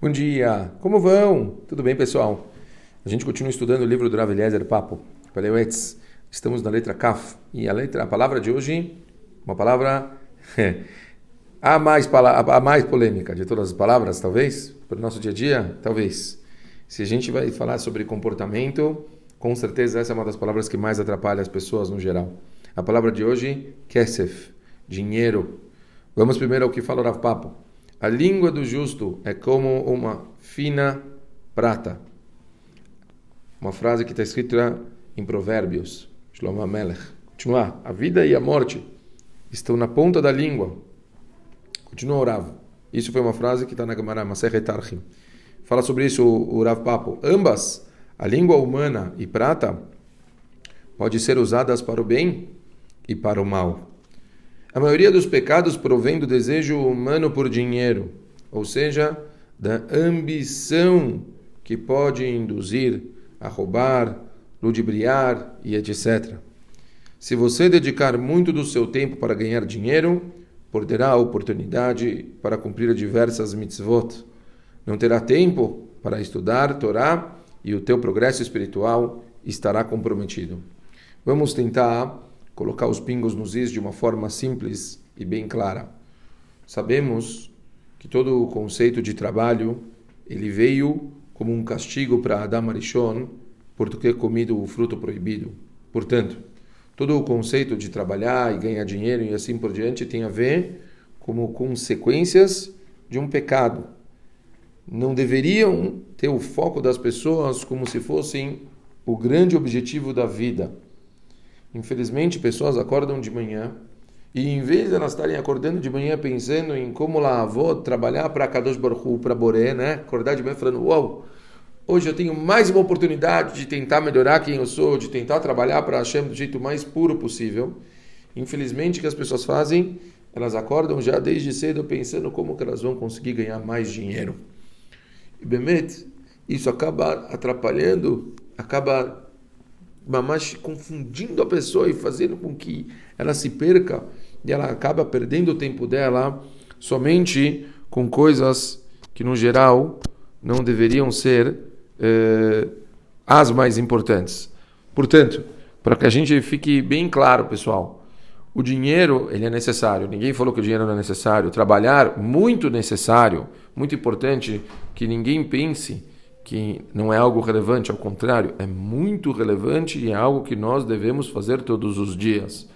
Bom dia, como vão? Tudo bem, pessoal? A gente continua estudando o livro do Rav Eliezer Papo, Paleuetz. Estamos na letra Kaf. E a, letra, a palavra de hoje, uma palavra a, mais, a mais polêmica de todas as palavras, talvez, para o nosso dia a dia, talvez. Se a gente vai falar sobre comportamento, com certeza essa é uma das palavras que mais atrapalha as pessoas no geral. A palavra de hoje, kesef, dinheiro. Vamos primeiro ao que fala o Rav Papo. A língua do justo é como uma fina prata. Uma frase que está escrita em Provérbios. Shlomo Melech. Continuar. A vida e a morte estão na ponta da língua. Continua o Rav. Isso foi uma frase que está na Gemara Masechet Archim. Fala sobre isso o Rav Papo. Ambas, a língua humana e prata, pode ser usadas para o bem e para o mal. A maioria dos pecados provém do desejo humano por dinheiro, ou seja, da ambição que pode induzir a roubar, ludibriar e etc. Se você dedicar muito do seu tempo para ganhar dinheiro, perderá a oportunidade para cumprir diversas mitzvot. Não terá tempo para estudar Torá e o teu progresso espiritual estará comprometido. Vamos tentar colocar os pingos nos is de uma forma simples e bem clara. Sabemos que todo o conceito de trabalho ele veio como um castigo para Adam Arishon por ter comido o fruto proibido. Portanto, todo o conceito de trabalhar e ganhar dinheiro e assim por diante tem a ver como consequências de um pecado. Não deveriam ter o foco das pessoas como se fossem o grande objetivo da vida. Infelizmente, pessoas acordam de manhã e em vez de elas estarem acordando de manhã pensando em como lá vou trabalhar para Kadosh Baruch para Boré, né? Acordar de manhã falando, uau, hoje eu tenho mais uma oportunidade de tentar melhorar quem eu sou, de tentar trabalhar para Hashem do jeito mais puro possível. Infelizmente, o que as pessoas fazem? Elas acordam já desde cedo pensando como que elas vão conseguir ganhar mais dinheiro. E Bemet, isso acaba atrapalhando, acaba mas confundindo a pessoa e fazendo com que ela se perca e ela acaba perdendo o tempo dela somente com coisas que no geral não deveriam ser eh, as mais importantes. Portanto, para que a gente fique bem claro, pessoal, o dinheiro ele é necessário. Ninguém falou que o dinheiro não é necessário. Trabalhar muito necessário, muito importante que ninguém pense que não é algo relevante, ao contrário, é muito relevante e é algo que nós devemos fazer todos os dias.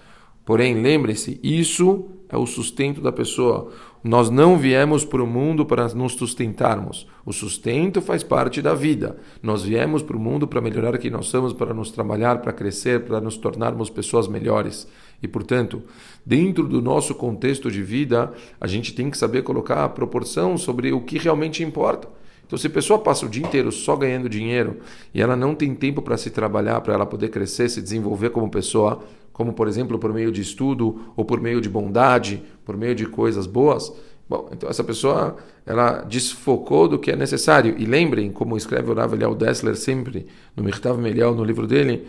Porém, lembre-se, isso é o sustento da pessoa. Nós não viemos para o mundo para nos sustentarmos. O sustento faz parte da vida. Nós viemos para o mundo para melhorar quem nós somos, para nos trabalhar, para crescer, para nos tornarmos pessoas melhores. E, portanto, dentro do nosso contexto de vida, a gente tem que saber colocar a proporção sobre o que realmente importa. Então, se a pessoa passa o dia inteiro só ganhando dinheiro e ela não tem tempo para se trabalhar, para ela poder crescer, se desenvolver como pessoa, como por exemplo por meio de estudo ou por meio de bondade, por meio de coisas boas, bom, então essa pessoa ela desfocou do que é necessário. E lembrem, como escreve o Rav Eliel Dessler sempre no Mirtav Melial, no livro dele,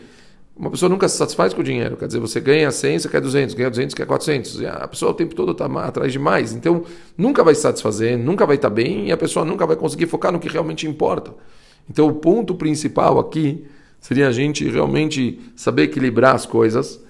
uma pessoa nunca se satisfaz com o dinheiro. Quer dizer, você ganha 100, você quer 200, ganha 200, quer 400. E a pessoa o tempo todo está atrás de mais. Então, nunca vai se satisfazer, nunca vai estar tá bem e a pessoa nunca vai conseguir focar no que realmente importa. Então, o ponto principal aqui seria a gente realmente saber equilibrar as coisas.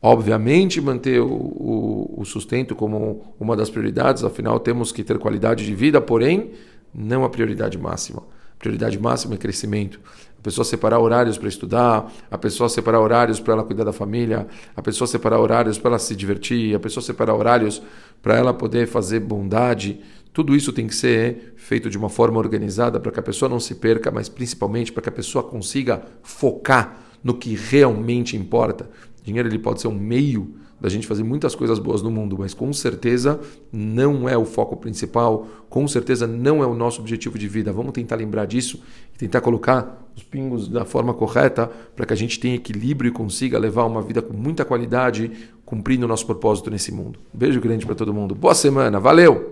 Obviamente, manter o, o, o sustento como uma das prioridades, afinal, temos que ter qualidade de vida, porém, não a prioridade máxima prioridade máxima é crescimento. A pessoa separar horários para estudar, a pessoa separar horários para ela cuidar da família, a pessoa separar horários para ela se divertir, a pessoa separar horários para ela poder fazer bondade. Tudo isso tem que ser feito de uma forma organizada para que a pessoa não se perca, mas principalmente para que a pessoa consiga focar no que realmente importa. O dinheiro ele pode ser um meio da gente fazer muitas coisas boas no mundo, mas com certeza não é o foco principal, com certeza não é o nosso objetivo de vida. Vamos tentar lembrar disso e tentar colocar os pingos da forma correta para que a gente tenha equilíbrio e consiga levar uma vida com muita qualidade, cumprindo o nosso propósito nesse mundo. Beijo grande para todo mundo. Boa semana, valeu!